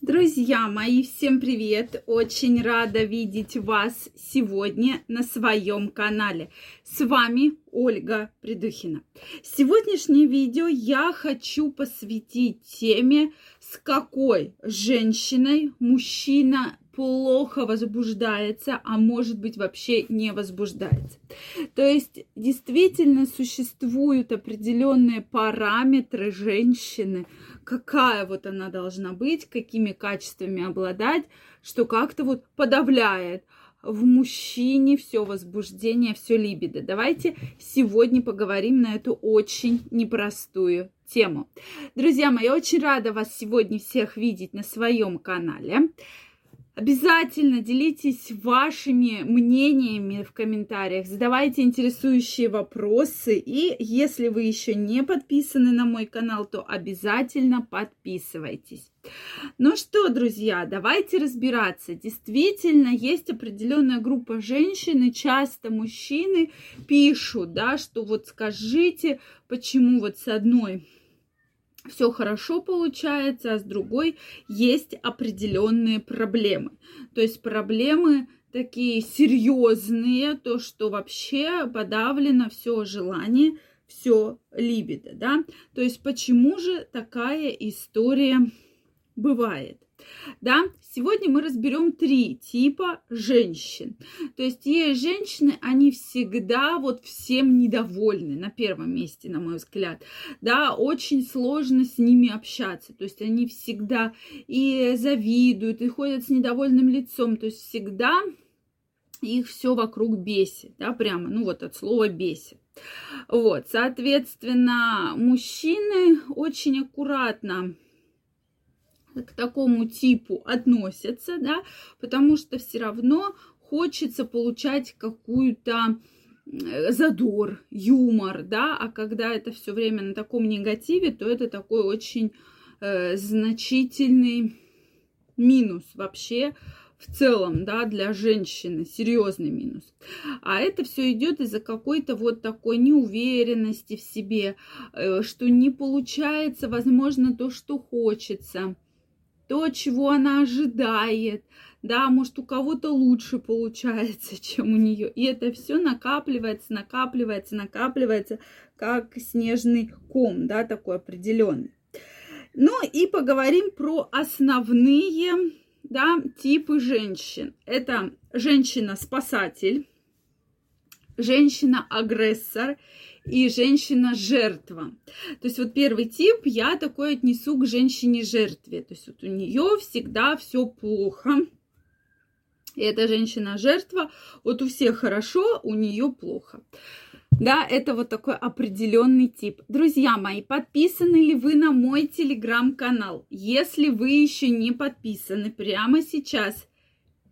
Друзья мои, всем привет! Очень рада видеть вас сегодня на своем канале. С вами Ольга Придухина. Сегодняшнее видео я хочу посвятить теме, с какой женщиной мужчина плохо возбуждается, а может быть вообще не возбуждается. То есть действительно существуют определенные параметры женщины, какая вот она должна быть, какими качествами обладать, что как-то вот подавляет в мужчине все возбуждение, все либидо. Давайте сегодня поговорим на эту очень непростую тему. Друзья мои, очень рада вас сегодня всех видеть на своем канале. Обязательно делитесь вашими мнениями в комментариях, задавайте интересующие вопросы. И если вы еще не подписаны на мой канал, то обязательно подписывайтесь. Ну что, друзья, давайте разбираться. Действительно, есть определенная группа женщин, и часто мужчины пишут, да, что вот скажите, почему вот с одной все хорошо получается, а с другой есть определенные проблемы. То есть проблемы такие серьезные, то, что вообще подавлено все желание, все либидо, да. То есть почему же такая история бывает? Да, сегодня мы разберем три типа женщин. То есть есть женщины, они всегда вот всем недовольны, на первом месте, на мой взгляд. Да, очень сложно с ними общаться. То есть они всегда и завидуют, и ходят с недовольным лицом. То есть всегда их все вокруг бесит, да, прямо, ну вот от слова бесит. Вот, соответственно, мужчины очень аккуратно к такому типу относятся, да, потому что все равно хочется получать какую-то задор, юмор, да, а когда это все время на таком негативе, то это такой очень э, значительный минус вообще в целом, да, для женщины, серьезный минус. А это все идет из-за какой-то вот такой неуверенности в себе, э, что не получается, возможно, то, что хочется то, чего она ожидает, да, может, у кого-то лучше получается, чем у нее. И это все накапливается, накапливается, накапливается, как снежный ком, да, такой определенный. Ну и поговорим про основные, да, типы женщин. Это женщина-спасатель, женщина-агрессор и женщина-жертва. То есть вот первый тип я такой отнесу к женщине-жертве. То есть вот у нее всегда все плохо. И эта женщина-жертва, вот у всех хорошо, у нее плохо. Да, это вот такой определенный тип. Друзья мои, подписаны ли вы на мой телеграм-канал? Если вы еще не подписаны, прямо сейчас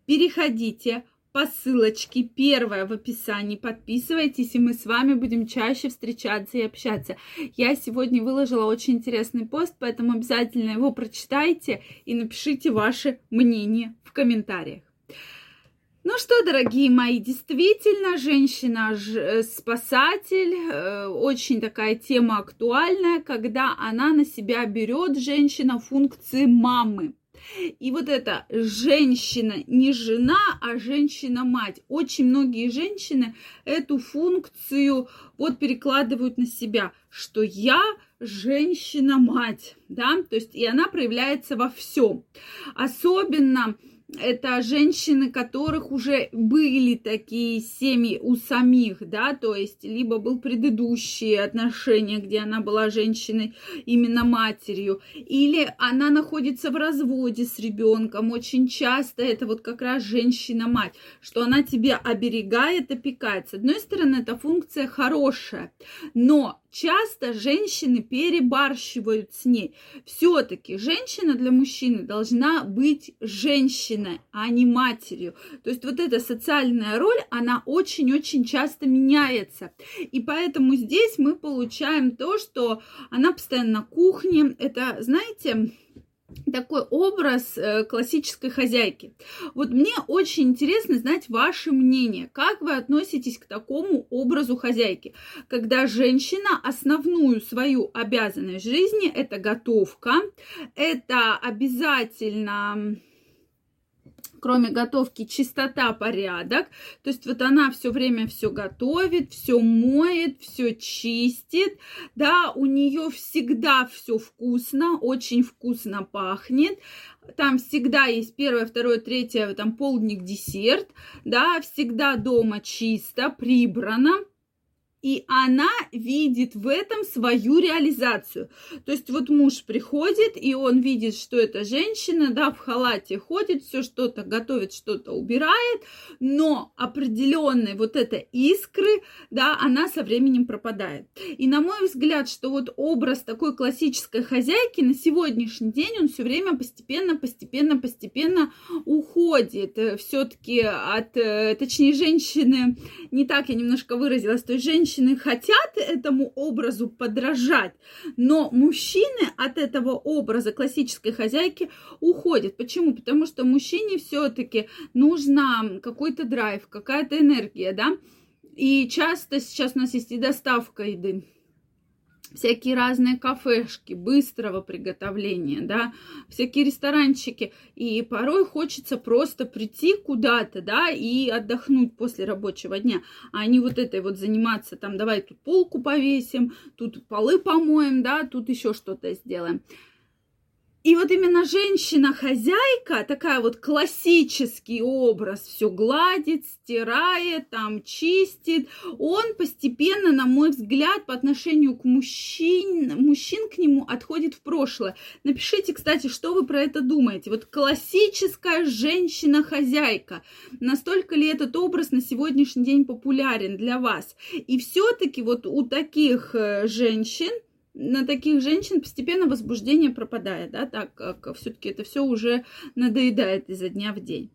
переходите, по ссылочке, первая в описании. Подписывайтесь, и мы с вами будем чаще встречаться и общаться. Я сегодня выложила очень интересный пост, поэтому обязательно его прочитайте и напишите ваше мнение в комментариях. Ну что, дорогие мои, действительно, женщина-спасатель, э, э, очень такая тема актуальная, когда она на себя берет, женщина, функции мамы. И вот эта женщина не жена, а женщина-мать. Очень многие женщины эту функцию вот перекладывают на себя, что я женщина-мать, да, то есть и она проявляется во всем. Особенно это женщины, которых уже были такие семьи у самих, да, то есть либо был предыдущие отношения, где она была женщиной, именно матерью, или она находится в разводе с ребенком. Очень часто это вот как раз женщина-мать, что она тебя оберегает, опекает. С одной стороны, эта функция хорошая, но часто женщины перебарщивают с ней. Все-таки женщина для мужчины должна быть женщиной, а не матерью. То есть вот эта социальная роль, она очень-очень часто меняется. И поэтому здесь мы получаем то, что она постоянно на кухне. Это, знаете, такой образ э, классической хозяйки. Вот мне очень интересно знать ваше мнение. Как вы относитесь к такому образу хозяйки? Когда женщина основную свою обязанность жизни это готовка, это обязательно кроме готовки, чистота, порядок. То есть вот она все время все готовит, все моет, все чистит. Да, у нее всегда все вкусно, очень вкусно пахнет. Там всегда есть первое, второе, третье, там полдник, десерт. Да, всегда дома чисто, прибрано и она видит в этом свою реализацию. То есть вот муж приходит, и он видит, что эта женщина, да, в халате ходит, все что-то готовит, что-то убирает, но определенной вот этой искры, да, она со временем пропадает. И на мой взгляд, что вот образ такой классической хозяйки на сегодняшний день, он все время постепенно, постепенно, постепенно уходит. Все-таки от, э, точнее, женщины, не так я немножко выразилась, то есть женщины женщины хотят этому образу подражать, но мужчины от этого образа классической хозяйки уходят. Почему? Потому что мужчине все-таки нужна какой-то драйв, какая-то энергия, да. И часто сейчас у нас есть и доставка еды всякие разные кафешки быстрого приготовления, да, всякие ресторанчики. И порой хочется просто прийти куда-то, да, и отдохнуть после рабочего дня, а не вот этой вот заниматься, там, давай тут полку повесим, тут полы помоем, да, тут еще что-то сделаем. И вот именно женщина-хозяйка, такая вот классический образ, все гладит, стирает, там чистит, он постепенно, на мой взгляд, по отношению к мужчин, мужчин к нему отходит в прошлое. Напишите, кстати, что вы про это думаете. Вот классическая женщина-хозяйка, настолько ли этот образ на сегодняшний день популярен для вас? И все-таки вот у таких э, женщин, на таких женщин постепенно возбуждение пропадает, да, так как все-таки это все уже надоедает изо дня в день.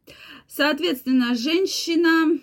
Соответственно, женщина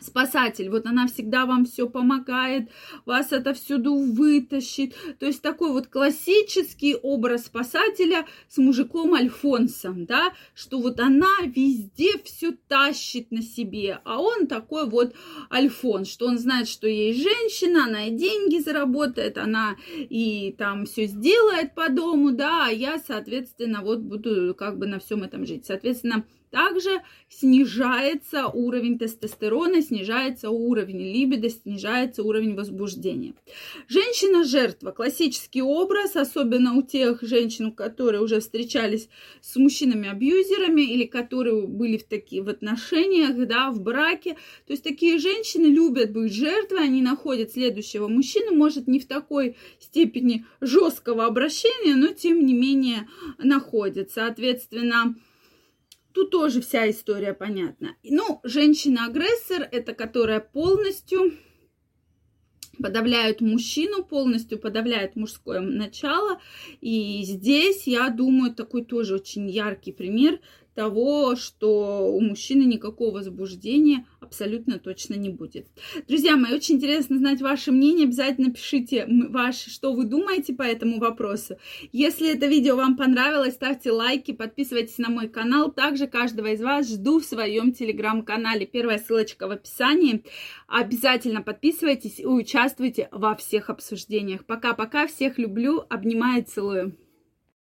спасатель, вот она всегда вам все помогает, вас это всюду вытащит. То есть такой вот классический образ спасателя с мужиком Альфонсом, да, что вот она везде все тащит на себе, а он такой вот Альфонс, что он знает, что ей женщина, она и деньги заработает, она и там все сделает по дому, да, а я, соответственно, вот буду как бы на всем этом жить. Соответственно, также снижается уровень тестостерона, снижается уровень либидо, снижается уровень возбуждения. Женщина-жертва. Классический образ, особенно у тех женщин, которые уже встречались с мужчинами-абьюзерами или которые были в, такие, в отношениях, да, в браке. То есть такие женщины любят быть жертвой, они находят следующего мужчину, может не в такой степени жесткого обращения, но тем не менее находят. Соответственно, Тут тоже вся история понятна. Ну, женщина-агрессор – это которая полностью подавляют мужчину, полностью подавляет мужское начало. И здесь, я думаю, такой тоже очень яркий пример того, что у мужчины никакого возбуждения абсолютно точно не будет. Друзья мои, очень интересно знать ваше мнение. Обязательно пишите, ваше, что вы думаете по этому вопросу. Если это видео вам понравилось, ставьте лайки, подписывайтесь на мой канал. Также каждого из вас жду в своем телеграм-канале. Первая ссылочка в описании. Обязательно подписывайтесь и участвуйте во всех обсуждениях. Пока-пока, всех люблю, обнимаю, целую.